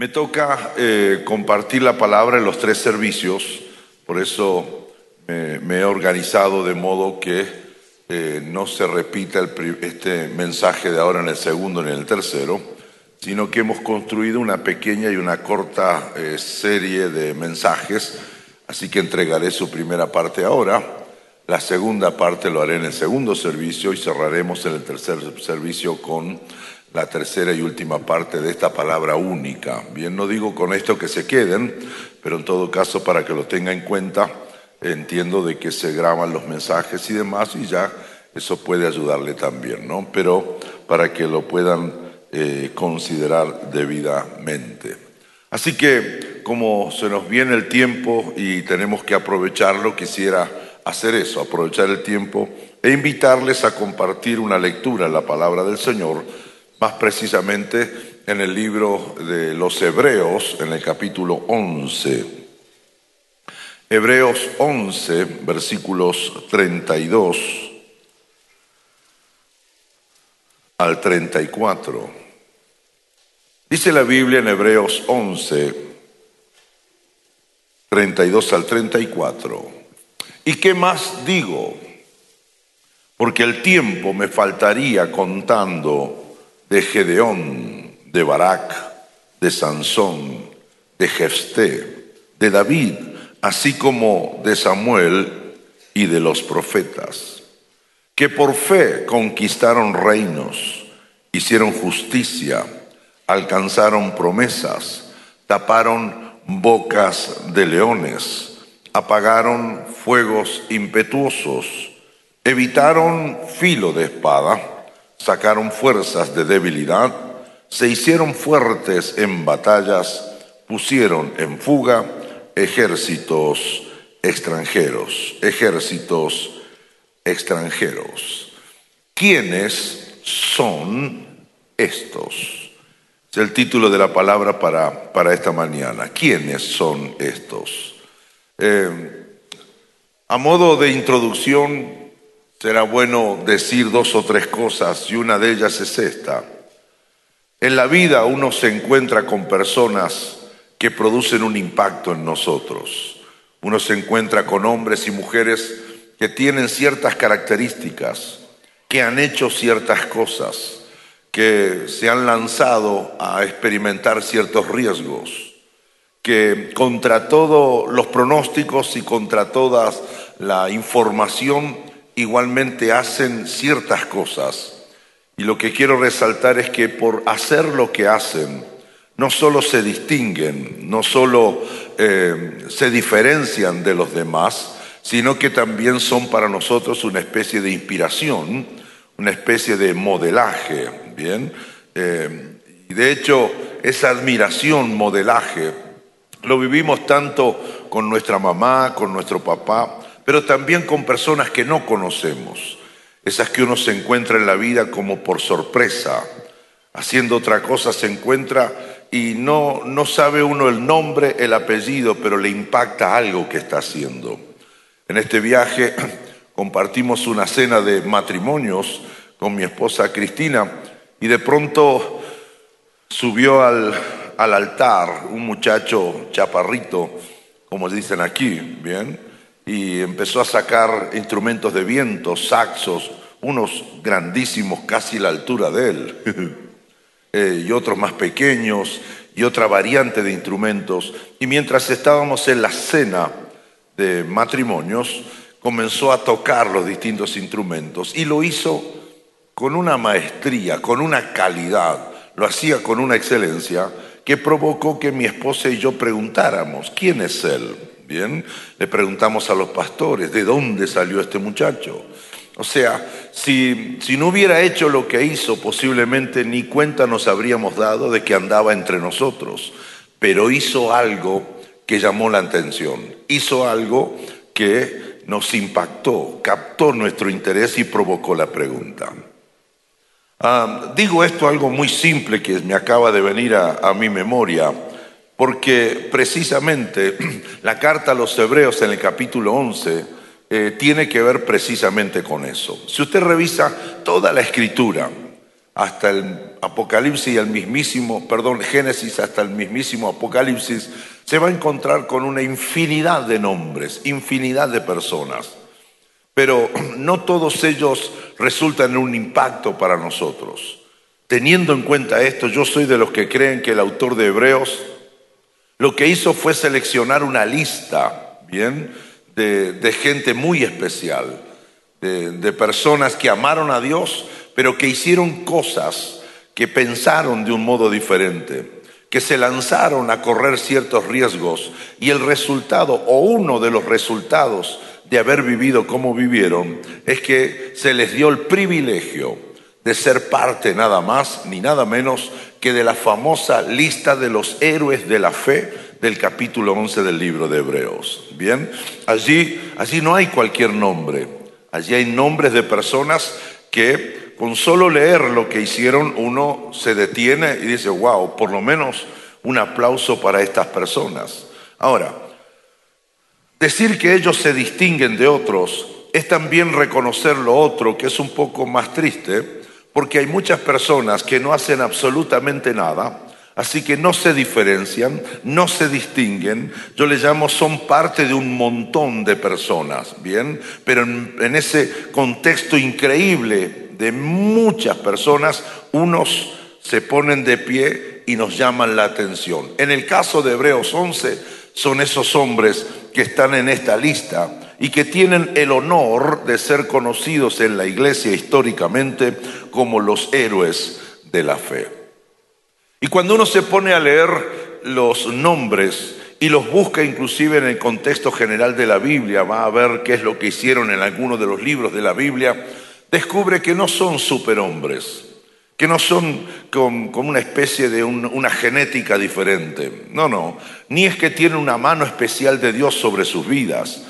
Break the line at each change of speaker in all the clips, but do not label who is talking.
Me toca eh, compartir la palabra en los tres servicios, por eso me he organizado de modo que eh, no se repita este mensaje de ahora en el segundo ni en el tercero, sino que hemos construido una pequeña y una corta eh, serie de mensajes, así que entregaré su primera parte ahora, la segunda parte lo haré en el segundo servicio y cerraremos en el tercer servicio con la tercera y última parte de esta palabra única. Bien, no digo con esto que se queden, pero en todo caso para que lo tenga en cuenta, entiendo de que se graban los mensajes y demás y ya eso puede ayudarle también, ¿no? Pero para que lo puedan eh, considerar debidamente. Así que como se nos viene el tiempo y tenemos que aprovecharlo, quisiera hacer eso, aprovechar el tiempo e invitarles a compartir una lectura en la palabra del Señor más precisamente en el libro de los Hebreos, en el capítulo 11. Hebreos 11, versículos 32 al 34. Dice la Biblia en Hebreos 11, 32 al 34. ¿Y qué más digo? Porque el tiempo me faltaría contando de Gedeón, de Barak, de Sansón, de Jefté, de David, así como de Samuel y de los profetas, que por fe conquistaron reinos, hicieron justicia, alcanzaron promesas, taparon bocas de leones, apagaron fuegos impetuosos, evitaron filo de espada, sacaron fuerzas de debilidad, se hicieron fuertes en batallas, pusieron en fuga ejércitos extranjeros, ejércitos extranjeros. ¿Quiénes son estos? Es el título de la palabra para, para esta mañana. ¿Quiénes son estos? Eh, a modo de introducción, será bueno decir dos o tres cosas y una de ellas es esta. En la vida uno se encuentra con personas que producen un impacto en nosotros. Uno se encuentra con hombres y mujeres que tienen ciertas características, que han hecho ciertas cosas, que se han lanzado a experimentar ciertos riesgos, que contra todos los pronósticos y contra toda la información igualmente hacen ciertas cosas. Y lo que quiero resaltar es que por hacer lo que hacen, no solo se distinguen, no solo eh, se diferencian de los demás, sino que también son para nosotros una especie de inspiración, una especie de modelaje, ¿bien? Eh, y de hecho, esa admiración, modelaje, lo vivimos tanto con nuestra mamá, con nuestro papá, pero también con personas que no conocemos, esas que uno se encuentra en la vida como por sorpresa, haciendo otra cosa se encuentra y no, no sabe uno el nombre, el apellido, pero le impacta algo que está haciendo. En este viaje compartimos una cena de matrimonios con mi esposa Cristina y de pronto subió al, al altar un muchacho chaparrito, como dicen aquí, ¿bien? Y empezó a sacar instrumentos de viento, saxos, unos grandísimos casi la altura de él, eh, y otros más pequeños, y otra variante de instrumentos. Y mientras estábamos en la cena de matrimonios, comenzó a tocar los distintos instrumentos y lo hizo con una maestría, con una calidad, lo hacía con una excelencia que provocó que mi esposa y yo preguntáramos, ¿quién es él? Bien, le preguntamos a los pastores, ¿de dónde salió este muchacho? O sea, si, si, no hubiera hecho lo que hizo, posiblemente ni cuenta nos habríamos dado de que andaba entre nosotros. Pero hizo algo que llamó la atención, hizo algo que nos impactó, captó nuestro interés y provocó la pregunta. Ah, digo esto algo muy simple que me acaba de venir a mi memoria porque precisamente la carta a los hebreos en el capítulo 11 eh, tiene que ver precisamente con eso. Si usted revisa toda la escritura, hasta el Apocalipsis y el mismísimo, perdón, Génesis hasta el mismísimo Apocalipsis, se va a encontrar con una infinidad de nombres, infinidad de personas. Pero no todos ellos resultan en un impacto para nosotros. Teniendo en cuenta esto, yo soy de los que creen que el autor de Hebreos lo que hizo fue seleccionar una lista, ¿bien? De, gente muy especial, de personas que amaron a Dios, pero que hicieron cosas, que pensaron de un modo diferente, que se lanzaron a correr ciertos riesgos y el resultado, o uno de los resultados de haber vivido como vivieron, es que se les dio el privilegio de ser parte nada más ni nada menos que de la famosa lista de los héroes de la fe del capítulo 11 del libro de Hebreos. Bien, allí, allí no hay cualquier nombre, allí hay nombres de personas que con solo leer lo que hicieron uno se detiene y dice, wow, por lo menos un aplauso para estas personas. Ahora, decir que ellos se distinguen de otros es también reconocer lo otro, que es un poco más triste, porque hay muchas personas que no hacen absolutamente nada, así que no se diferencian, no se distinguen. Yo les llamo, son parte de un montón de personas, ¿bien? Pero en, ese contexto increíble de muchas personas, unos se ponen de pie y nos llaman la atención. En el caso de Hebreos 11, son esos hombres que están en esta lista y que tienen el honor de ser conocidos en la iglesia históricamente como los héroes de la fe. Y cuando uno se pone a leer los nombres y los busca inclusive en el contexto general de la Biblia, va a ver qué es lo que hicieron en algunos de los libros de la Biblia, descubre que no son superhombres, que no son como una especie de una genética diferente. No, no, ni es que tienen una mano especial de Dios sobre sus vidas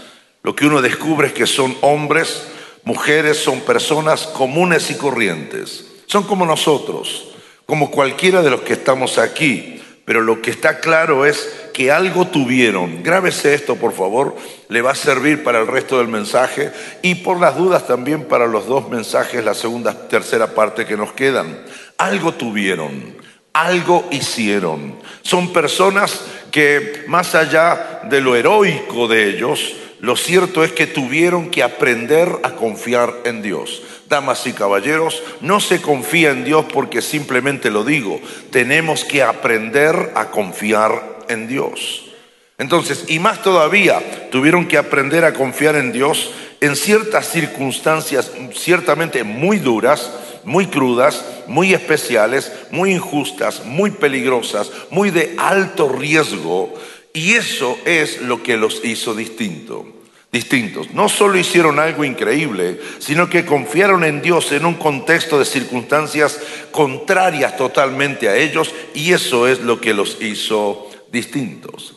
lo que uno descubre es que son hombres, mujeres, son personas comunes y corrientes. Son como nosotros, como cualquiera de los que estamos aquí. Pero lo que está claro es que algo tuvieron. Grábese esto, por favor. Le va a servir para el resto del mensaje y por las dudas también para los dos mensajes, la segunda, tercera parte que nos quedan. Algo tuvieron, algo hicieron. Son personas que más allá de lo heroico de ellos, lo cierto es que tuvieron que aprender a confiar en Dios. Damas y caballeros, no se confía en Dios porque simplemente lo digo. Tenemos que aprender a confiar en Dios. Entonces, y más todavía, tuvieron que aprender a confiar en Dios en ciertas circunstancias ciertamente muy duras, muy crudas, muy especiales, muy injustas, muy peligrosas, muy de alto riesgo, y eso es lo que los hizo distintos. No solo hicieron algo increíble, sino que confiaron en Dios en un contexto de circunstancias contrarias totalmente a ellos y eso es lo que los hizo distintos.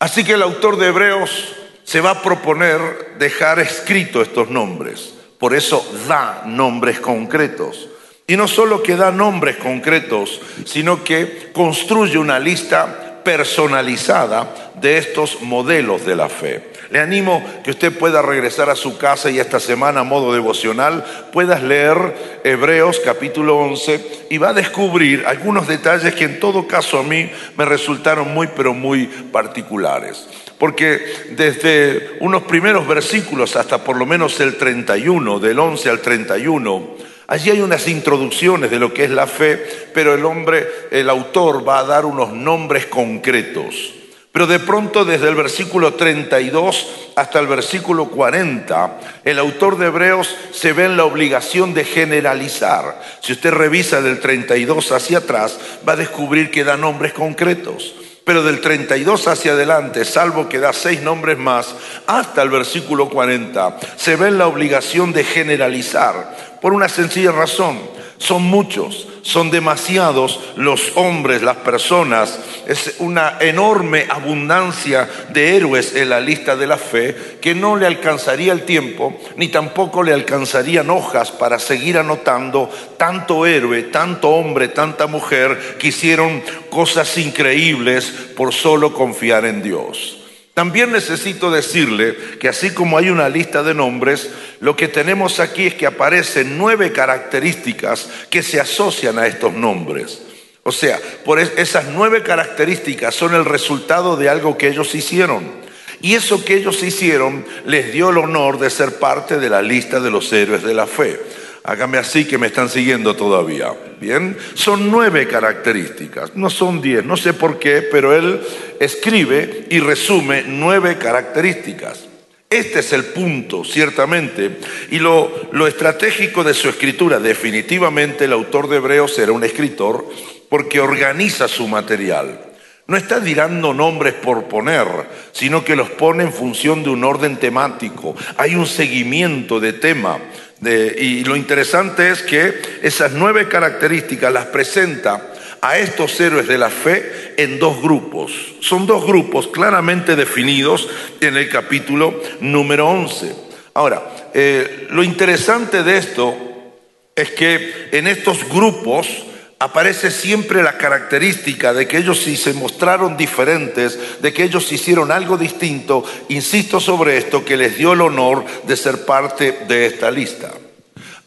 Así que el autor de Hebreos se va a proponer dejar escrito estos nombres. Por eso da nombres concretos. Y no solo que da nombres concretos, sino que construye una lista personalizada de estos modelos de la fe. Le animo que usted pueda regresar a su casa y esta semana a modo devocional puedas leer Hebreos capítulo 11 y va a descubrir algunos detalles que en todo caso a mí me resultaron muy pero muy particulares. Porque desde unos primeros versículos hasta por lo menos el 31, del 11 al 31, Allí hay unas introducciones de lo que es la fe, pero el hombre, el autor va a dar unos nombres concretos. Pero de pronto desde el versículo 32 hasta el versículo 40, el autor de Hebreos se ve en la obligación de generalizar. Si usted revisa del 32 hacia atrás, va a descubrir que da nombres concretos. Pero del 32 hacia adelante, salvo que da seis nombres más, hasta el versículo 40, se ve en la obligación de generalizar por una sencilla razón. Son muchos, son demasiados los hombres, las personas. Es una enorme abundancia de héroes en la lista de la fe que no le alcanzaría el tiempo, ni tampoco le alcanzarían hojas para seguir anotando tanto héroe, tanto hombre, tanta mujer que hicieron cosas increíbles por solo confiar en Dios. También necesito decirle que así como hay una lista de nombres, lo que tenemos aquí es que aparecen nueve características que se asocian a estos nombres. O sea, por esas nueve características son el resultado de algo que ellos hicieron. Y eso que ellos hicieron les dio el honor de ser parte de la lista de los héroes de la fe. Hágame así que me están siguiendo todavía. Bien, son nueve características, no son diez, no sé por qué, pero él escribe y resume nueve características. Este es el punto, ciertamente, y lo, lo estratégico de su escritura. Definitivamente el autor de Hebreos era un escritor porque organiza su material. No está tirando nombres por poner, sino que los pone en función de un orden temático. Hay un seguimiento de tema y lo interesante es que esas nueve características las presenta a estos héroes de la fe en dos grupos. Son dos grupos claramente definidos en el capítulo número 11. Ahora, eh, lo interesante de esto es que en estos grupos aparece siempre la característica de que ellos sí se mostraron diferentes, de que ellos hicieron algo distinto, insisto sobre esto, que les dio el honor de ser parte de esta lista.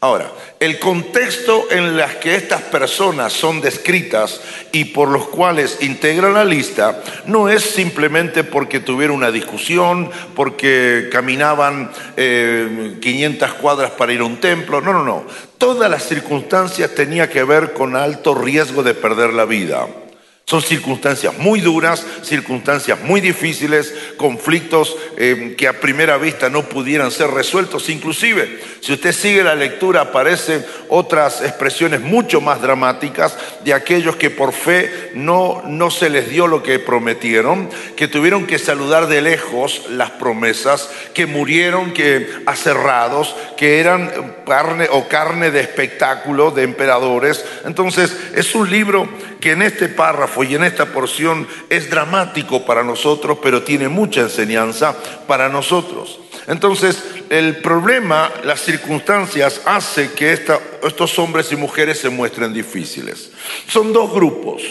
Ahora, el contexto en el que estas personas son descritas y por los cuales integran la lista no es simplemente porque tuvieron una discusión, porque caminaban 500 eh, cuadras para ir a un templo, no, no, no. Todas las circunstancias tenían que ver con alto riesgo de perder la vida. Son circunstancias muy duras, circunstancias muy difíciles, conflictos eh, que a primera vista no pudieran ser resueltos. Inclusive, si usted sigue la lectura, aparecen otras expresiones mucho más dramáticas de aquellos que por fe no, no se les dio lo que prometieron, que tuvieron que saludar de lejos las promesas, que murieron que aserrados, que eran carne o carne de espectáculo de emperadores. Entonces, es un libro que en este párrafo y en esta porción es dramático para nosotros, pero tiene mucha enseñanza para nosotros. Entonces, el problema, las circunstancias, hace que estos hombres y mujeres se muestren difíciles. Son dos grupos.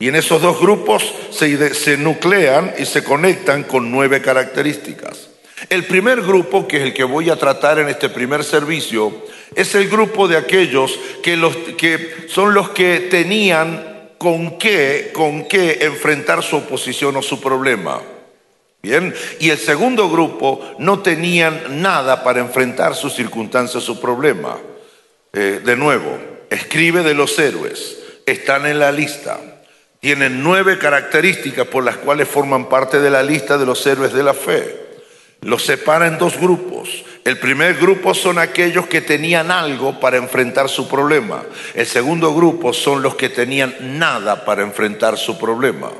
Y en esos dos grupos se, nuclean y se conectan con nueve características. El primer grupo, que es el que voy a tratar en este primer servicio, es el grupo de aquellos que, los, que son los que tenían con qué, con qué enfrentar su oposición o su problema. Bien, y el segundo grupo no tenían nada para enfrentar su circunstancia, su problema. Eh, de nuevo, escribe de los héroes, están en la lista. Tienen nueve características por las cuales forman parte de la lista de los héroes de la fe. Los separa en dos grupos. El primer grupo son aquellos que tenían algo para enfrentar su problema. El segundo grupo son los que tenían nada para enfrentar su problema.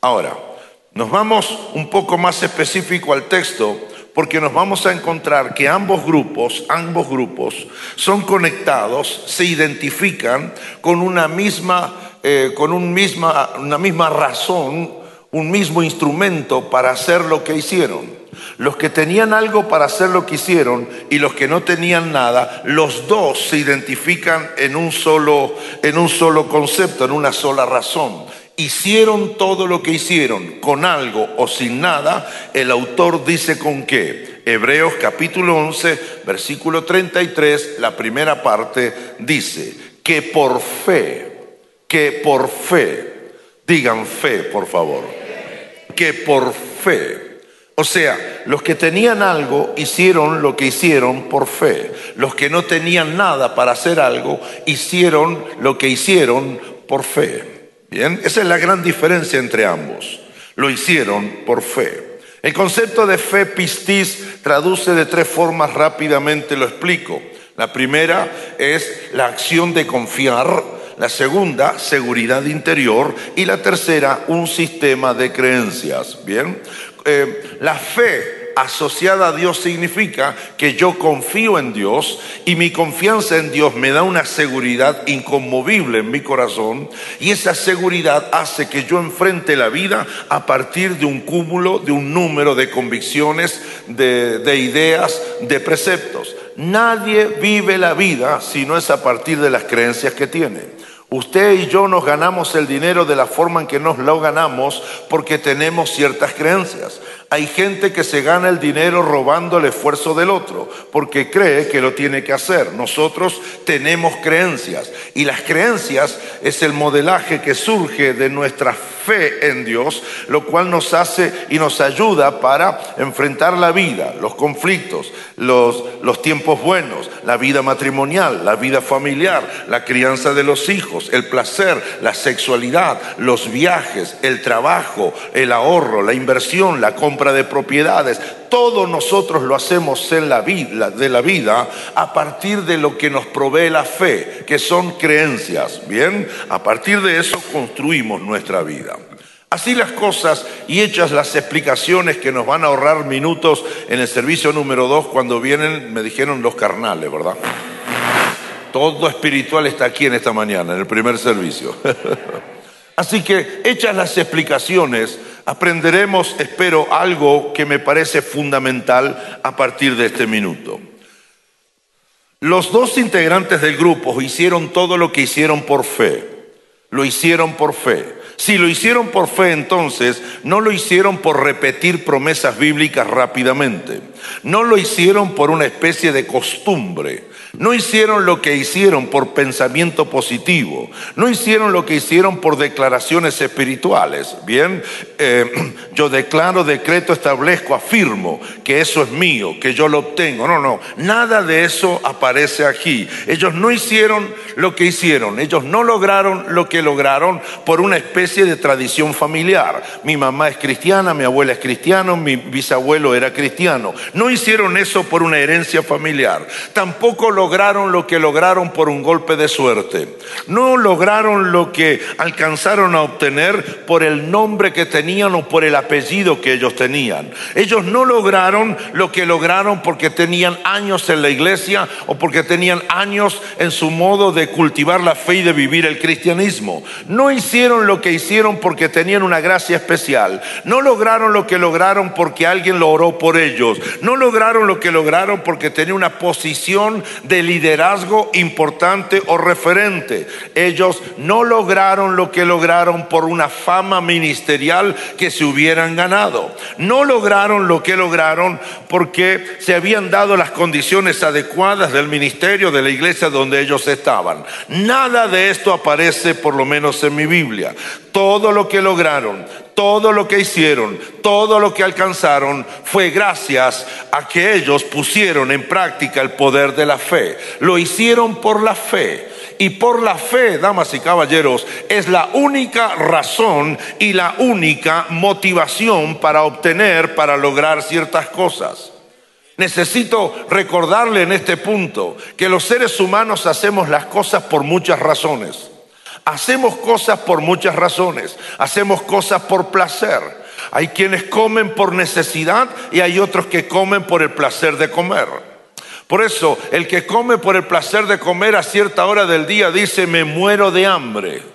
Ahora, nos vamos un poco más específico al texto porque nos vamos a encontrar que ambos grupos, ambos grupos son conectados, se identifican con una misma, eh, con un misma, una misma razón, un mismo instrumento para hacer lo que hicieron. Los que tenían algo para hacer lo que hicieron y los que no tenían nada, los dos se identifican en un solo, en un solo concepto, en una sola razón. Hicieron todo lo que hicieron, con algo o sin nada, el autor dice con qué. Hebreos capítulo 11, versículo 33, la primera parte dice, que por fe, que por fe, digan fe por favor, que por fe o sea, los que tenían algo hicieron lo que hicieron por fe. Los que no tenían nada para hacer algo hicieron lo que hicieron por fe. Bien, esa es la gran diferencia entre ambos. Lo hicieron por fe. El concepto de fe pistis traduce de tres formas rápidamente, lo explico. La primera es la acción de confiar, la segunda, seguridad interior, y la tercera, un sistema de creencias. Bien, eh, la fe asociada a Dios significa que yo confío en Dios y mi confianza en Dios me da una seguridad inconmovible en mi corazón y esa seguridad hace que yo enfrente la vida a partir de un cúmulo, de un número de convicciones, de, de ideas, de preceptos. Nadie vive la vida si no es a partir de las creencias que tiene. Usted y yo nos ganamos el dinero de la forma en que nos lo ganamos porque tenemos ciertas creencias. Hay gente que se gana el dinero robando el esfuerzo del otro porque cree que lo tiene que hacer. Nosotros tenemos creencias y las creencias es el modelaje que surge de nuestra fe en Dios, lo cual nos hace y nos ayuda para enfrentar la vida, los conflictos, los, tiempos buenos, la vida matrimonial, la vida familiar, la crianza de los hijos, el placer, la sexualidad, los viajes, el trabajo, el ahorro, la inversión, la compra de propiedades. Todo nosotros lo hacemos en la vida, de la vida a partir de lo que nos provee la fe, que son creencias. Bien, a partir de eso construimos nuestra vida. Así las cosas y hechas las explicaciones que nos van a ahorrar minutos en el servicio número dos cuando vienen, me dijeron los carnales, ¿verdad? Todo espiritual está aquí en esta mañana, en el primer servicio. Así que hechas las explicaciones, aprenderemos, espero, algo que me parece fundamental a partir de este minuto. Los dos integrantes del grupo hicieron todo lo que hicieron por fe. Lo hicieron por fe. Si lo hicieron por fe, entonces no lo hicieron por repetir promesas bíblicas rápidamente. No lo hicieron por una especie de costumbre. No hicieron lo que hicieron por pensamiento positivo, no hicieron lo que hicieron por declaraciones espirituales. Bien, eh, yo declaro, decreto, establezco, afirmo que eso es mío, que yo lo obtengo. No, no, nada de eso aparece aquí. Ellos no hicieron lo que hicieron, ellos no lograron lo que lograron por una especie de tradición familiar. Mi mamá es cristiana, mi abuela es cristiano, mi bisabuelo era cristiano. No hicieron eso por una herencia familiar. Tampoco lo lograron lo que lograron por un golpe de suerte. No lograron lo que alcanzaron a obtener por el nombre que tenían o por el apellido que ellos tenían. Ellos no lograron lo que lograron porque tenían años en la iglesia o porque tenían años en su modo de cultivar la fe y de vivir el cristianismo. No hicieron lo que hicieron porque tenían una gracia especial. No lograron lo que lograron porque alguien lo oró por ellos. No lograron lo que lograron porque tenían una posición de de liderazgo importante o referente. Ellos no lograron lo que lograron por una fama ministerial que se hubieran ganado. No lograron lo que lograron porque se habían dado las condiciones adecuadas del ministerio de la iglesia donde ellos estaban. Nada de esto aparece por lo menos en mi Biblia. Todo lo que lograron, todo lo que hicieron, todo lo que alcanzaron fue gracias a que ellos pusieron en práctica el poder de la fe. Lo hicieron por la fe. Y por la fe, damas y caballeros, es la única razón y la única motivación para obtener, para lograr ciertas cosas. Necesito recordarle en este punto que los seres humanos hacemos las cosas por muchas razones. Hacemos cosas por muchas razones. Hacemos cosas por placer. Hay quienes comen por necesidad y hay otros que comen por el placer de comer. Por eso, el que come por el placer de comer a cierta hora del día dice, me muero de hambre.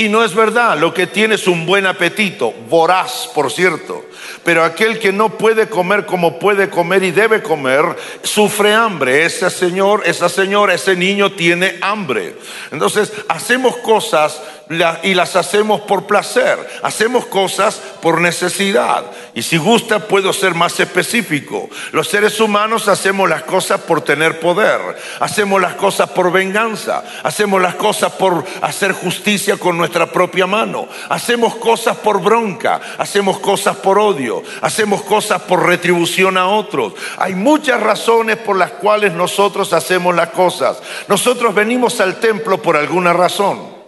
Y no es verdad, lo que tiene es un buen apetito, voraz, por cierto. Pero aquel que no puede comer como puede comer y debe comer, sufre hambre. Ese señor, esa señora, ese niño tiene hambre. Entonces, hacemos cosas y las hacemos por placer, hacemos cosas por necesidad. Y si gusta, puedo ser más específico. Los seres humanos hacemos las cosas por tener poder, hacemos las cosas por venganza, hacemos las cosas por hacer justicia con nuestra propia mano, hacemos cosas por bronca, hacemos cosas por odio, hacemos cosas por retribución a otros. Hay muchas razones por las cuales nosotros hacemos las cosas. Nosotros venimos al templo por alguna razón.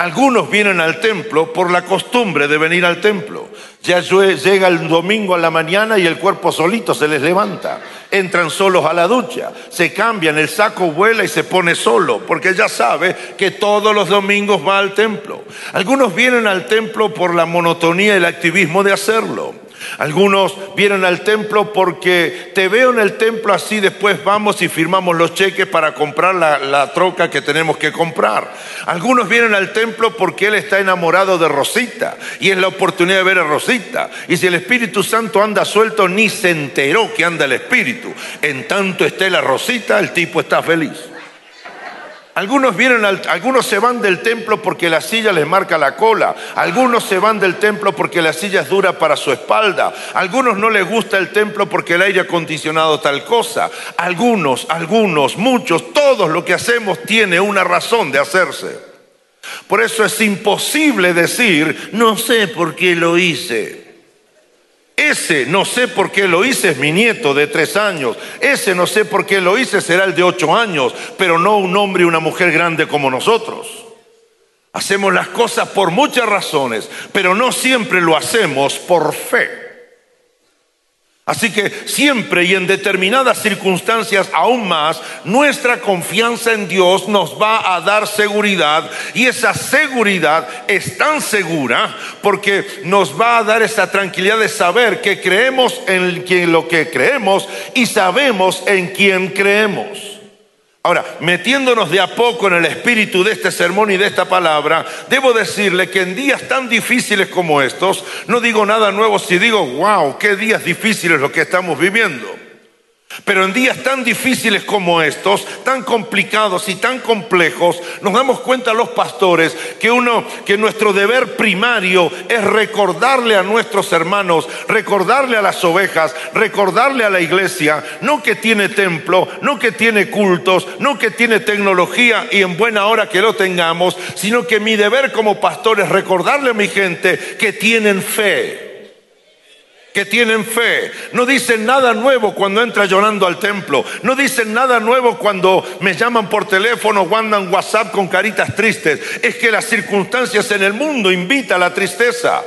Algunos vienen al templo por la costumbre de venir al templo. Ya llega el domingo a la mañana y el cuerpo solito se les levanta. Entran solos a la ducha, se cambian, el saco vuela y se pone solo, porque ya sabe que todos los domingos va al templo. Algunos vienen al templo por la monotonía y el activismo de hacerlo. Algunos vienen al templo porque te veo en el templo así, después vamos y firmamos los cheques para comprar la, troca que tenemos que comprar. Algunos vienen al templo porque él está enamorado de Rosita y es la oportunidad de ver a Rosita. Y si el Espíritu Santo anda suelto, ni se enteró que anda el Espíritu. En tanto esté la Rosita, el tipo está feliz. Algunos vienen, algunos se van del templo porque la silla les marca la cola. Algunos se van del templo porque la silla es dura para su espalda. Algunos no les gusta el templo porque el aire acondicionado tal cosa. Algunos, algunos, muchos, todos lo que hacemos tiene una razón de hacerse. Por eso es imposible decir, no sé por qué lo hice. Ese no sé por qué lo hice es mi nieto de tres años. Ese no sé por qué lo hice será el de ocho años, pero no un hombre y una mujer grande como nosotros. Hacemos las cosas por muchas razones, pero no siempre lo hacemos por fe. Así que siempre y en determinadas circunstancias aún más, nuestra confianza en Dios nos va a dar seguridad y esa seguridad es tan segura porque nos va a dar esa tranquilidad de saber que creemos en lo que creemos y sabemos en quién creemos. Ahora, metiéndonos de a poco en el espíritu de este sermón y de esta palabra, debo decirle que en días tan difíciles como estos, no digo nada nuevo si digo, wow, qué días difíciles lo que estamos viviendo. Pero en días tan difíciles como estos, tan complicados y tan complejos, nos damos cuenta los pastores que uno que nuestro deber primario es recordarle a nuestros hermanos, recordarle a las ovejas, recordarle a la iglesia, no que tiene templo, no que tiene cultos, no que tiene tecnología y en buena hora que lo tengamos, sino que mi deber como pastor es recordarle a mi gente que tienen fe que tienen fe. No dicen nada nuevo cuando entra llorando al templo. No dicen nada nuevo cuando me llaman por teléfono o mandan WhatsApp con caritas tristes. Es que las circunstancias en el mundo invitan a la tristeza.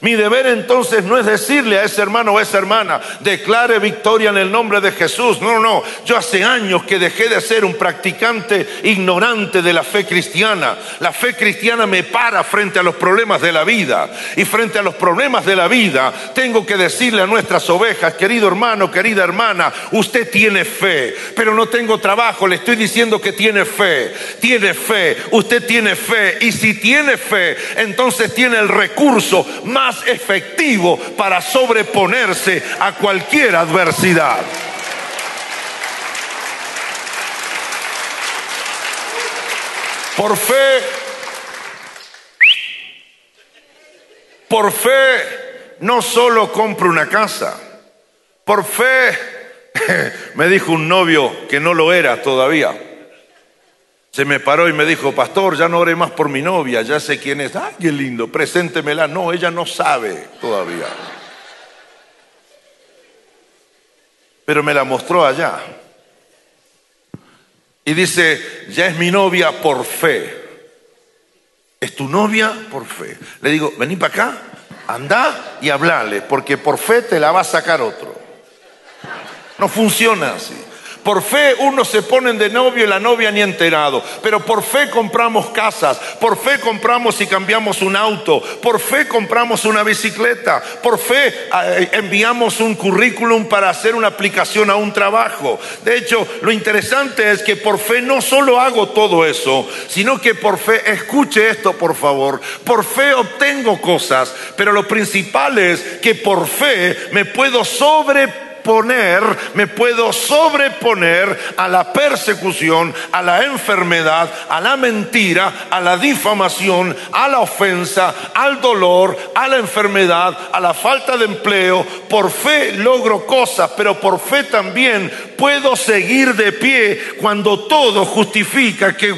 Mi deber entonces no es decirle a ese hermano o esa hermana, declare victoria en el nombre de Jesús. No, no, no. Yo hace años que dejé de ser un practicante ignorante de la fe cristiana. La fe cristiana me para frente a los problemas de la vida. Y frente a los problemas de la vida, tengo que decirle a nuestras ovejas, querido hermano, querida hermana, usted tiene fe, pero no tengo trabajo. Le estoy diciendo que tiene fe. Tiene fe. Usted tiene fe. Y si tiene fe, entonces tiene el recurso más más efectivo para sobreponerse a cualquier adversidad. Por fe, por fe, no solo compro una casa, por fe, me dijo un novio que no lo era todavía se me paró y me dijo, pastor, ya no oré más por mi novia, ya sé quién es. Ay, qué lindo, preséntemela. No, ella no sabe todavía. Pero me la mostró allá. Y dice, ya es mi novia por fe. Es tu novia por fe. Le digo, vení para acá, anda y hablale, porque por fe te la va a sacar otro. No funciona así. Por fe unos se ponen de novio y la novia ni enterado. Pero por fe compramos casas. Por fe compramos y cambiamos un auto. Por fe compramos una bicicleta. Por fe eh, enviamos un currículum para hacer una aplicación a un trabajo. De hecho, lo interesante es que por fe no solo hago todo eso, sino que por fe, escuche esto por favor, por fe obtengo cosas. Pero lo principal es que por fe me puedo sobre poner, me puedo sobreponer a la persecución, a la enfermedad, a la mentira, a la difamación, a la ofensa, al dolor, a la enfermedad, a la falta de empleo. Por fe logro cosas, pero por fe también puedo seguir de pie cuando todo justifica que,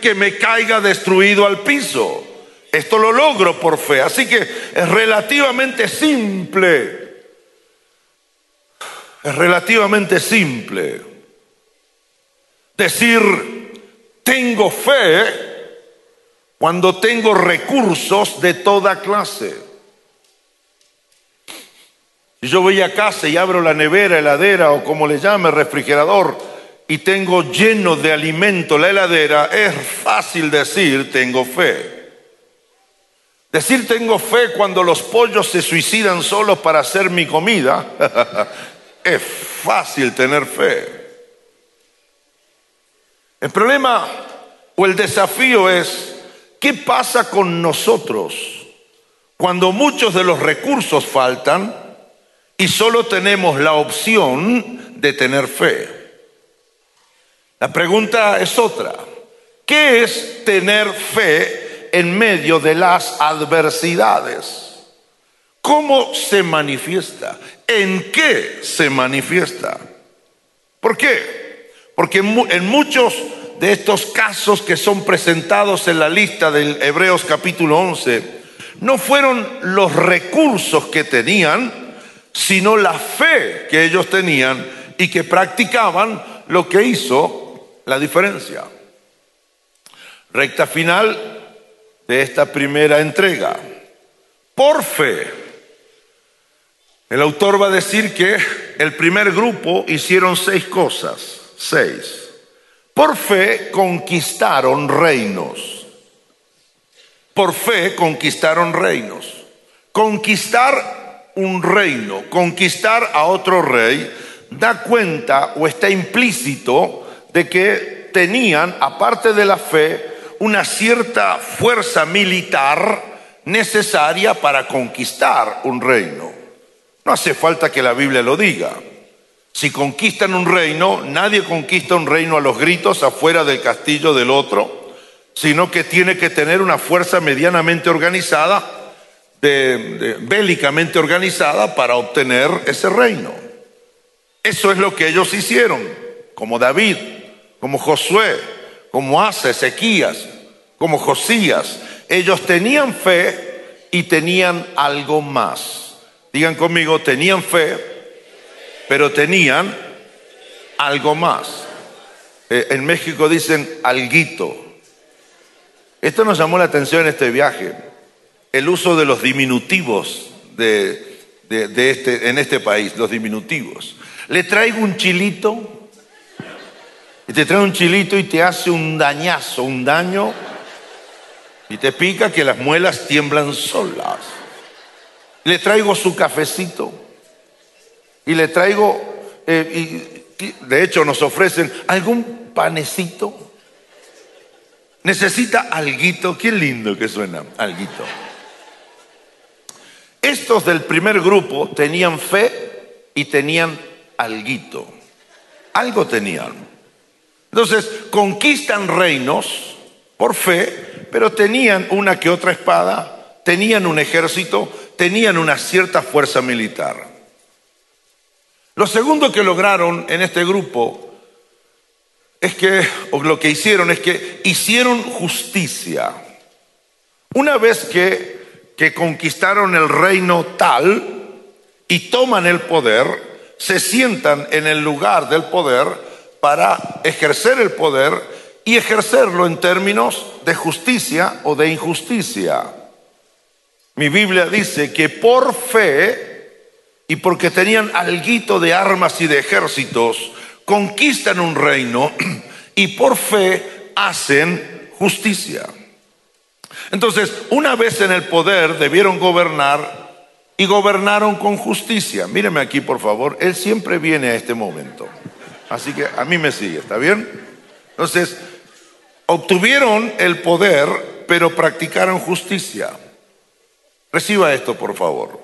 que me caiga destruido al piso. Esto lo logro por fe, así que es relativamente simple es relativamente simple. Decir, tengo fe cuando tengo recursos de toda clase. Si yo voy a casa y abro la nevera, heladera o como le llame, refrigerador, y tengo lleno de alimento la heladera, es fácil decir tengo fe. Decir tengo fe cuando los pollos se suicidan solos para hacer mi comida es fácil tener fe. El problema o el desafío es, ¿qué pasa con nosotros cuando muchos de los recursos faltan y solo tenemos la opción de tener fe? La pregunta es otra. ¿Qué es tener fe en medio de las adversidades? ¿Cómo se manifiesta? ¿En qué se manifiesta? ¿Por qué? Porque en muchos de estos casos que son presentados en la lista del Hebreos capítulo 11, no fueron los recursos que tenían, sino la fe que ellos tenían y que practicaban lo que hizo la diferencia. Recta final de esta primera entrega. Por fe. El autor va a decir que el primer grupo hicieron seis cosas. Seis. Por fe conquistaron reinos. Por fe conquistaron reinos. Conquistar un reino, conquistar a otro rey, da cuenta o está implícito de que tenían, aparte de la fe, una cierta fuerza militar necesaria para conquistar un reino. No hace falta que la Biblia lo diga. Si conquistan un reino, nadie conquista un reino a los gritos afuera del castillo del otro, sino que tiene que tener una fuerza medianamente organizada, bélicamente organizada para obtener ese reino. Eso es lo que ellos hicieron, como David, como Josué, como Asa, Ezequías, como Josías. Ellos tenían fe y tenían algo más. Digan conmigo, tenían fe, pero tenían algo más. Eh, en México dicen alguito. Esto nos llamó la atención en este viaje, el uso de los diminutivos de, este, en este país, los diminutivos. Le traigo un chilito y te trae un chilito y te hace un dañazo, un daño y te pica que las muelas tiemblan solas. Le traigo su cafecito y le traigo, eh, y de hecho nos ofrecen algún panecito. Necesita alguito, qué lindo que suena, alguito. Estos del primer grupo tenían fe y tenían alguito. Algo tenían. Entonces, conquistan reinos por fe, pero tenían una que otra espada, tenían un ejército, tenían una cierta fuerza militar. Lo segundo que lograron en este grupo es que, o lo que hicieron es que hicieron justicia. Una vez que, que conquistaron el reino tal y toman el poder, se sientan en el lugar del poder para ejercer el poder y ejercerlo en términos de justicia o de injusticia. Mi Biblia dice que por fe y porque tenían alguito de armas y de ejércitos, conquistan un reino y por fe hacen justicia. Entonces, una vez en el poder debieron gobernar y gobernaron con justicia. Míreme aquí, por favor. Él siempre viene a este momento. Así que a mí me sigue, ¿está bien? Entonces, obtuvieron el poder, pero practicaron justicia. Reciba esto, por favor.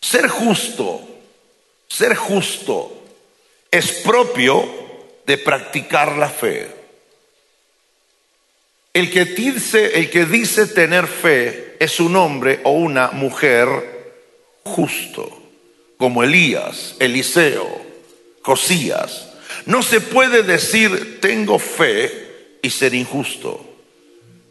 Ser justo, ser justo es propio de practicar la fe. El que dice, el que dice tener fe es un hombre o una mujer justo, como Elías, Eliseo, Josías. No se puede decir tengo fe y ser injusto.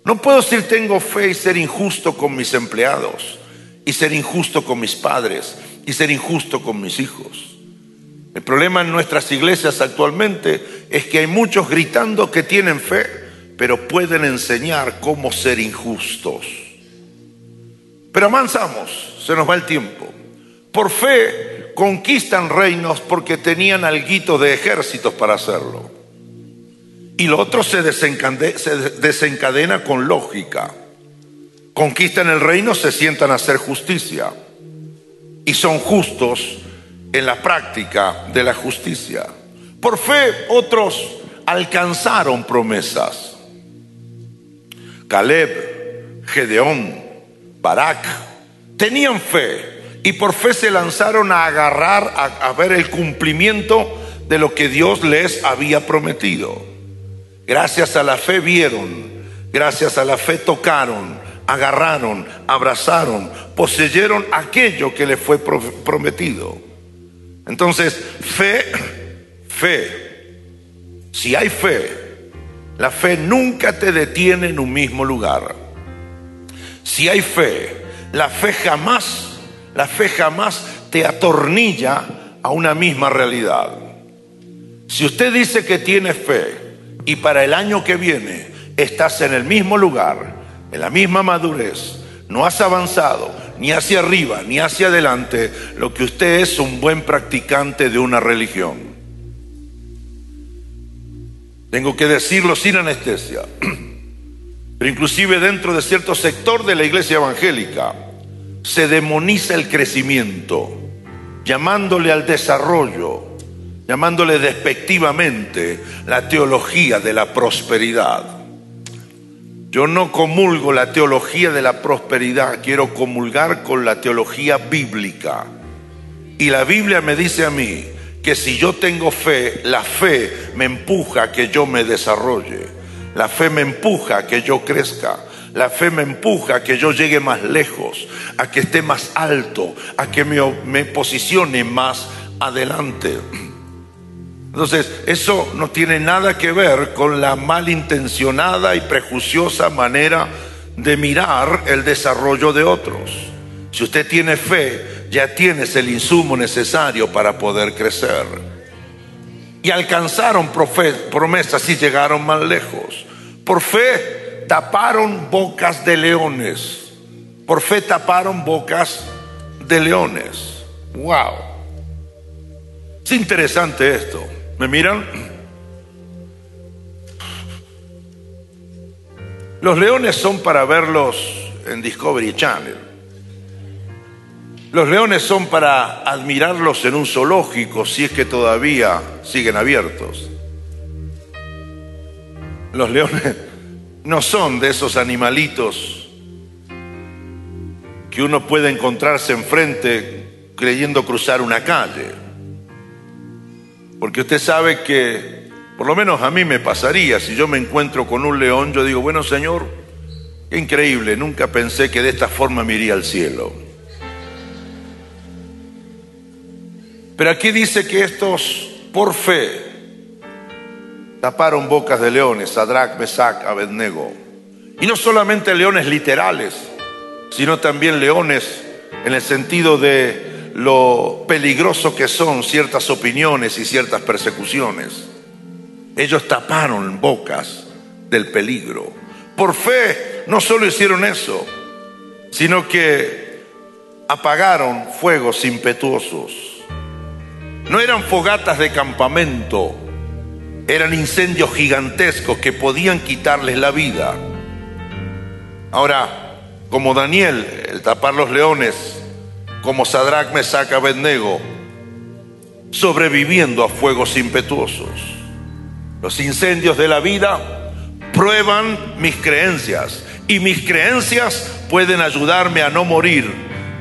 No puedo decir tengo fe y ser injusto con mis empleados, y ser injusto con mis padres, y ser injusto con mis hijos. El problema en nuestras iglesias actualmente es que hay muchos gritando que tienen fe, pero pueden enseñar cómo ser injustos. Pero avanzamos, se nos va el tiempo. Por fe conquistan reinos porque tenían alguito de ejércitos para hacerlo. Y lo otro se desencadena, se desencadena con lógica. Conquistan el reino, se sientan a hacer justicia. Y son justos en la práctica de la justicia. Por fe otros alcanzaron promesas. Caleb, Gedeón, Barak, tenían fe y por fe se lanzaron a agarrar, a, ver el cumplimiento de lo que Dios les había prometido. Gracias a la fe vieron, gracias a la fe tocaron, agarraron, abrazaron, poseyeron aquello que les fue prometido. Entonces, fe, fe. Si hay fe, la fe nunca te detiene en un mismo lugar. Si hay fe, la fe jamás, la fe jamás te atornilla a una misma realidad. Si usted dice que tiene fe y para el año que viene estás en el mismo lugar, en la misma madurez, no has avanzado ni hacia arriba ni hacia adelante, lo que usted es un buen practicante de una religión. Tengo que decirlo sin anestesia. Pero inclusive dentro de cierto sector de la iglesia evangélica se demoniza el crecimiento, llamándole al desarrollo, llamándole despectivamente la teología de la prosperidad. Yo no comulgo la teología de la prosperidad, quiero comulgar con la teología bíblica. Y la Biblia me dice a mí que si yo tengo fe, la fe me empuja a que yo me desarrolle. La fe me empuja a que yo crezca. La fe me empuja a que yo llegue más lejos, a que esté más alto, a que me, me posicione más adelante. Entonces, eso no tiene nada que ver con la malintencionada y prejuiciosa manera de mirar el desarrollo de otros. Si usted tiene fe, ya tienes el insumo necesario para poder crecer. Y alcanzaron promesas y llegaron más lejos. Por fe taparon bocas de leones. Por fe taparon bocas de leones. Wow. Es interesante esto. ¿Me miran? Los leones son para verlos en Discovery Channel. Los leones son para admirarlos en un zoológico si es que todavía siguen abiertos. Los leones no son de esos animalitos que uno puede encontrarse enfrente creyendo cruzar una calle. Porque usted sabe que, por lo menos a mí me pasaría, si yo me encuentro con un león, yo digo, bueno Señor, qué increíble, nunca pensé que de esta forma me iría al cielo. Pero aquí dice que estos, por fe, taparon bocas de leones, Sadrach, Mesach, Abednego. Y no solamente leones literales, sino también leones en el sentido de lo peligroso que son ciertas opiniones y ciertas persecuciones. Ellos taparon bocas del peligro. Por fe no solo hicieron eso, sino que apagaron fuegos impetuosos. No eran fogatas de campamento, eran incendios gigantescos que podían quitarles la vida. Ahora, como Daniel, el tapar los leones, como Sadrach, Mesach, Abednego, sobreviviendo a fuegos impetuosos. Los incendios de la vida prueban mis creencias y mis creencias pueden ayudarme a no morir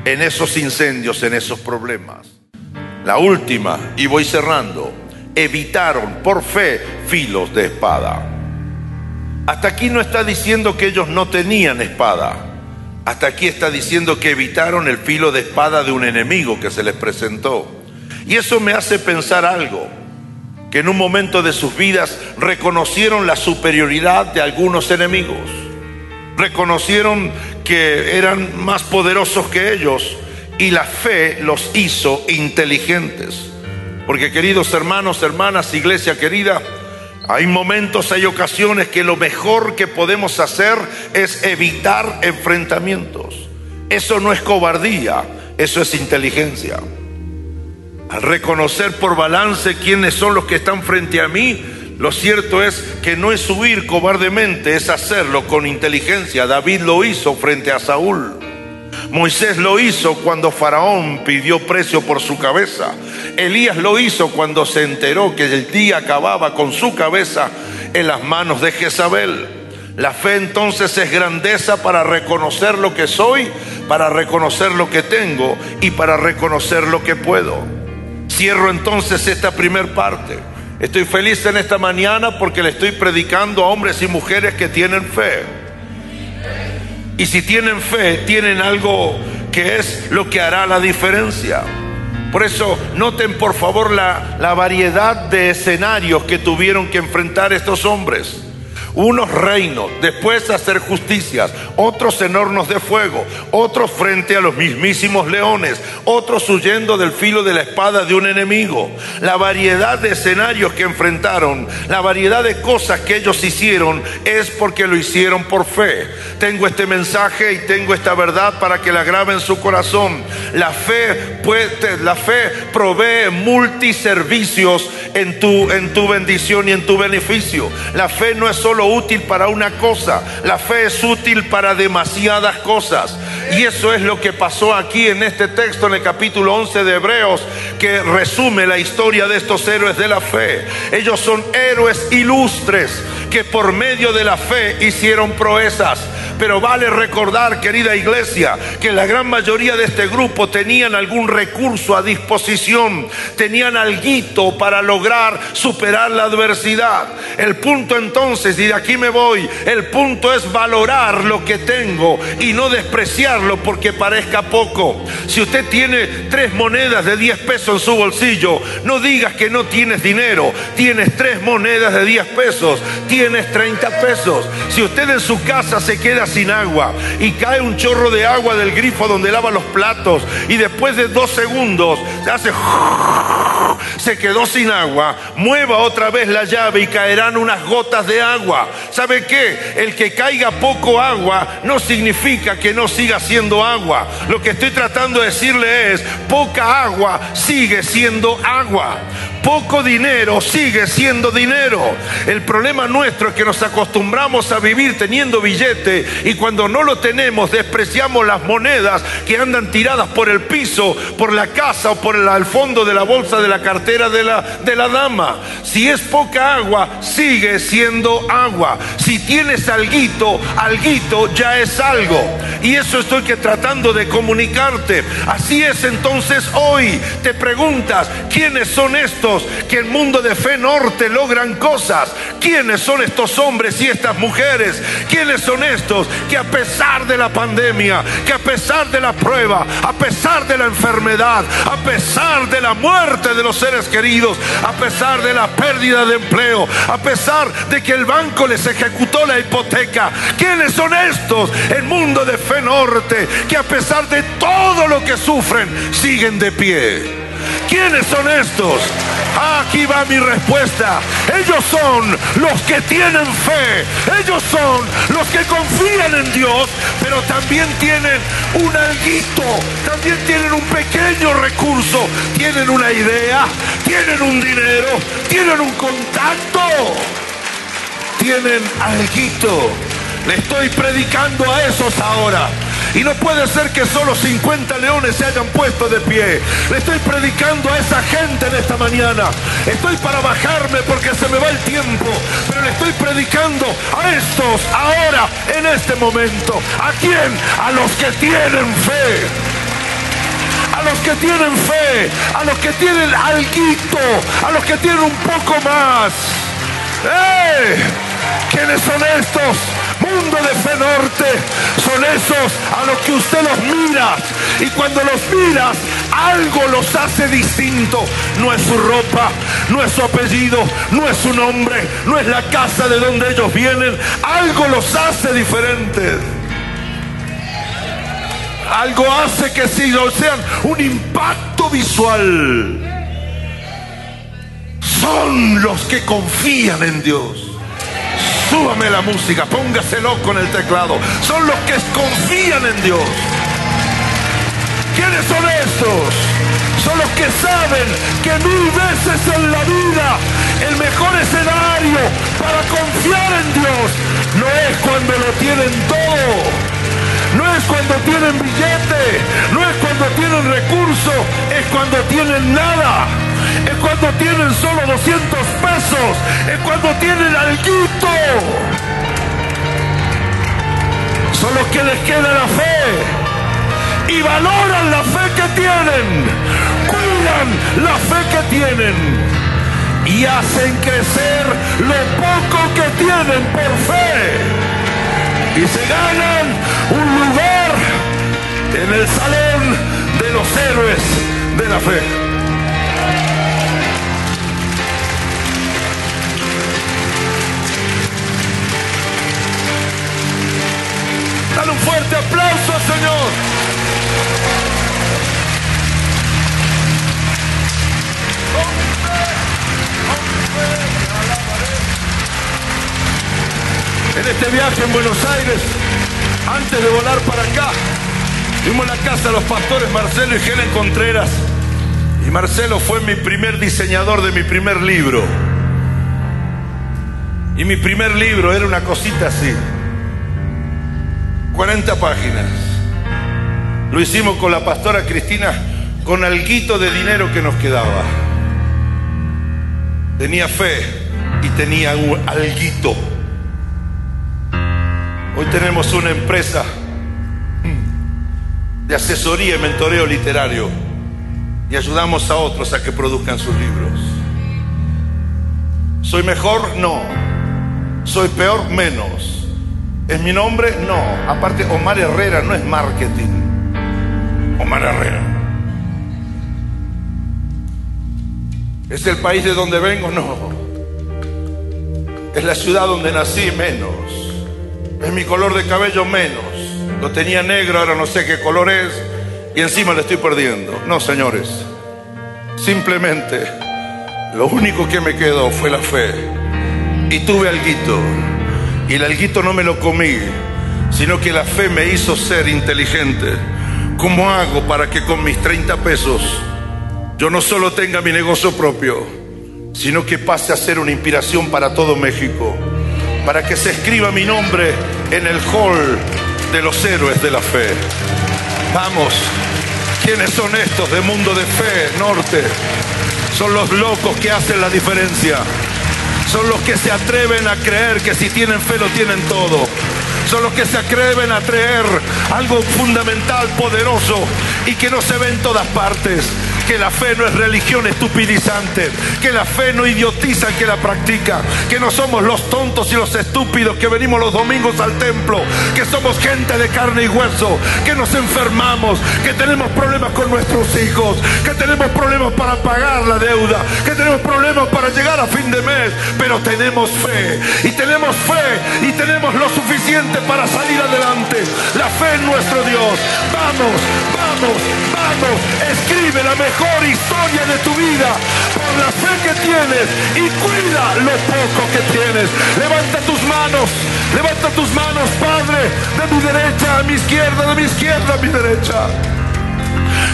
en esos incendios, en esos problemas. La última, y voy cerrando, evitaron por fe filos de espada. Hasta aquí no está diciendo que ellos no tenían espada. Hasta aquí está diciendo que evitaron el filo de espada de un enemigo que se les presentó. Y eso me hace pensar algo, que en un momento de sus vidas reconocieron la superioridad de algunos enemigos. Reconocieron que eran más poderosos que ellos y la fe los hizo inteligentes. Porque queridos hermanos, hermanas, iglesia querida, hay momentos, hay ocasiones que lo mejor que podemos hacer es evitar enfrentamientos. Eso no es cobardía, eso es inteligencia. Al reconocer por balance quiénes son los que están frente a mí, lo cierto es que no es huir cobardemente, es hacerlo con inteligencia. David lo hizo frente a Saúl. Moisés lo hizo cuando Faraón pidió precio por su cabeza. Elías lo hizo cuando se enteró que el día acababa con su cabeza en las manos de Jezabel. La fe entonces es grandeza para reconocer lo que soy, para reconocer lo que tengo y para reconocer lo que puedo. Cierro entonces esta primer parte. Estoy feliz en esta mañana porque le estoy predicando a hombres y mujeres que tienen fe. Y si tienen fe, tienen algo que es lo que hará la diferencia. Por eso noten por favor la, la variedad de escenarios que tuvieron que enfrentar estos hombres unos reinos, después hacer justicias, otros en hornos de fuego, otros frente a los mismísimos leones, otros huyendo del filo de la espada de un enemigo. La variedad de escenarios que enfrentaron, la variedad de cosas que ellos hicieron es porque lo hicieron por fe. Tengo este mensaje y tengo esta verdad para que la grabe en su corazón. La fe, puede, la fe provee multiservicios en tu, en tu bendición y en tu beneficio. La fe no es solo útil para una cosa, la fe es útil para demasiadas cosas. Y eso es lo que pasó aquí en este texto, en el capítulo 11 de Hebreos, que resume la historia de estos héroes de la fe. Ellos son héroes ilustres que por medio de la fe hicieron proezas. Pero vale recordar, querida iglesia, que la gran mayoría de este grupo tenían algún recurso a disposición, tenían algo para lograr superar la adversidad. El punto entonces, y de aquí me voy, el punto es valorar lo que tengo y no porque parezca poco. Si usted tiene tres monedas de 10 pesos en su bolsillo, no digas que no tienes dinero, tienes tres monedas de 10 pesos, tienes 30 pesos. Si usted en su casa se queda sin agua y cae un chorro de agua del grifo donde lava los platos y después de dos segundos se hace se quedó sin agua, mueva otra vez la llave y caerán unas gotas de agua. ¿Sabe qué? El que caiga poco agua no significa que no siga siendo agua. Lo que estoy tratando de decirle es, poca agua sigue siendo agua. Poco dinero sigue siendo dinero. El problema nuestro es que nos acostumbramos a vivir teniendo billete y cuando no lo tenemos despreciamos las monedas que andan tiradas por el piso, por la casa o por el, fondo de la bolsa de la cartera de la, de la dama. Si es poca agua, sigue siendo agua. Si tienes alguito, alguito ya es algo. Y eso estoy que tratando de comunicarte. Así es entonces hoy. Te preguntas, ¿quiénes son estos que en mundo de fe norte logran cosas? ¿Quiénes son estos hombres y estas mujeres? ¿Quiénes son estos que a pesar de la pandemia, que a pesar de la prueba, a pesar de la enfermedad, a pesar de la muerte de los seres queridos, a pesar de la pérdida de empleo, a pesar de que el banco les ejecutó la hipoteca, ¿quiénes son estos en mundo de fe norte que a pesar de todo lo que sufren siguen de pie? ¿Quiénes son estos? Aquí va mi respuesta. Ellos son los que tienen fe. Ellos son los que confían en Dios, pero también tienen un alguito, también tienen un pequeño recurso, tienen una idea, tienen un dinero, tienen un contacto, tienen alguito. Le estoy predicando a esos ahora. Y no puede ser que solo 50 leones se hayan puesto de pie. Le estoy predicando a esa gente en esta mañana. Estoy para bajarme porque se me va el tiempo. Pero le estoy predicando a estos ahora, en este momento. ¿A quién? A los que tienen fe a los que tienen fe, a los que tienen alguito, a los que tienen un poco más. ¡Eh! ¿Quiénes son estos? Mundo de fe norte son esos a los que usted los mira y cuando los miras algo los hace distinto. No es su ropa, no es su apellido, no es su nombre, no es la casa de donde ellos vienen. Algo los hace diferentes. Algo hace que si sean un impacto visual. Son los que confían en Dios. Súbame la música, póngase loco el teclado. Son los que confían en Dios. ¿Quiénes son estos? Son los que saben que mil veces en la vida el mejor escenario para confiar en Dios no es cuando lo tienen todo. No es cuando tienen billete, no es cuando tienen recursos, es cuando tienen nada es cuando tienen solo 200 pesos, es cuando tienen alguito. Son los que les queda la fe y valoran la fe que tienen, cuidan la fe que tienen. y hacen crecer lo poco que tienen por fe. Y se ganan un lugar en el salón de los héroes de la fe. Fuerte aplauso, Señor. En este viaje en Buenos Aires, antes de volar para acá, fuimos a la casa de los pastores Marcelo y Helen Contreras. Y Marcelo fue mi primer diseñador de mi primer libro. Y mi primer libro era una cosita así. 40 páginas. Lo hicimos con la pastora Cristina con alguito de dinero que nos quedaba. Tenía fe y tenía un alguito. Hoy tenemos una empresa de asesoría y mentoreo literario y ayudamos a otros a que produzcan sus libros. ¿Soy mejor? No. ¿Soy peor? Menos. ¿Es mi nombre? No. Aparte, Omar Herrera no es marketing. Omar Herrera. ¿Es el país de donde vengo? No. ¿Es la ciudad donde nací? Menos. ¿Es mi color de cabello? Menos. Lo tenía negro, ahora no sé qué color es. Y encima le estoy perdiendo. No, señores. Simplemente, lo único que me quedó fue la fe. Y tuve alguito y el alguito no me lo comí, sino que la fe me hizo ser inteligente. ¿Cómo hago para que con mis 30 pesos yo no solo tenga mi negocio propio, sino que pase a ser una inspiración para todo México? Para que se escriba mi nombre en el hall de los héroes de la fe. Vamos, ¿quiénes son estos de mundo de fe, norte? Son los locos que hacen la diferencia. Son los que se atreven a creer que si tienen fe lo tienen todo. Son los que se atreven a creer algo fundamental, poderoso y que no se ve en todas partes que la fe no es religión estupidizante, que la fe no idiotiza el que la practica, que no somos los tontos y los estúpidos que venimos los domingos al templo, que somos gente de carne y hueso, que nos enfermamos, que tenemos problemas con nuestros hijos, que tenemos problemas para pagar la deuda, que tenemos problemas para llegar a fin de mes, pero tenemos fe y tenemos fe y tenemos lo suficiente para salir adelante. La fe en nuestro Dios. Vamos, vamos, vamos. Escribe la mejor historia de tu vida por la fe que tienes y cuida lo poco que tienes. Levanta tus manos, levanta tus manos, Padre, de mi derecha a mi izquierda, de mi izquierda a mi derecha.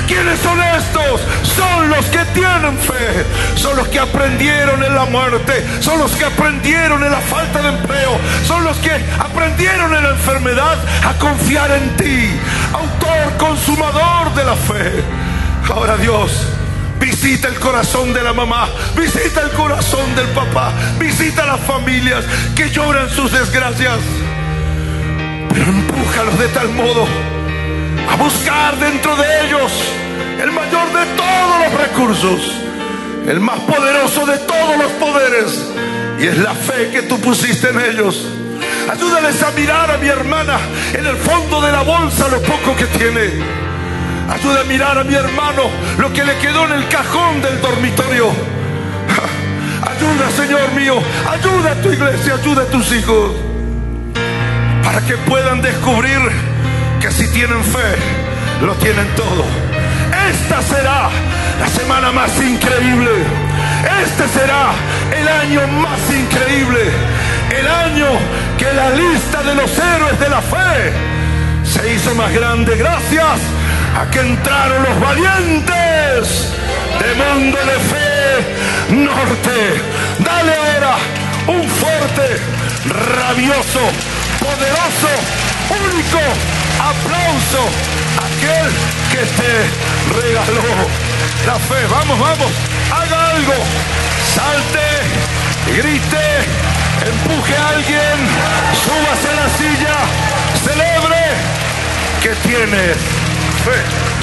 ¿Quiénes son estos? Son los que tienen fe, son los que aprendieron en la muerte, son los que aprendieron en la falta de empleo, son los que aprendieron en la enfermedad a confiar en ti, autor, consumador de la fe. Ahora Dios, visita el corazón de la mamá, visita el corazón del papá, visita las familias que lloran sus desgracias. Pero empújalos de tal modo a buscar dentro de ellos el mayor de todos los recursos, el más poderoso de todos los poderes, y es la fe que tú pusiste en ellos. Ayúdales a mirar a mi hermana en el fondo de la bolsa lo poco que tiene Ayuda a mirar a mi hermano lo que le quedó en el cajón del dormitorio. Ayuda, Señor mío. Ayuda a tu iglesia, ayuda a tus hijos. Para que puedan descubrir que si tienen fe, lo tienen todo. Esta será la semana más increíble. Este será el año más increíble. El año que la lista de los héroes de la fe se hizo más grande. Gracias a que entraron los valientes de mundo de fe norte. Dale ahora un fuerte, rabioso, poderoso, único aplauso a aquel que te regaló la fe. Vamos, vamos, haga algo, salte, grite, empuje a alguien, súbase a la silla, celebre que tiene fe.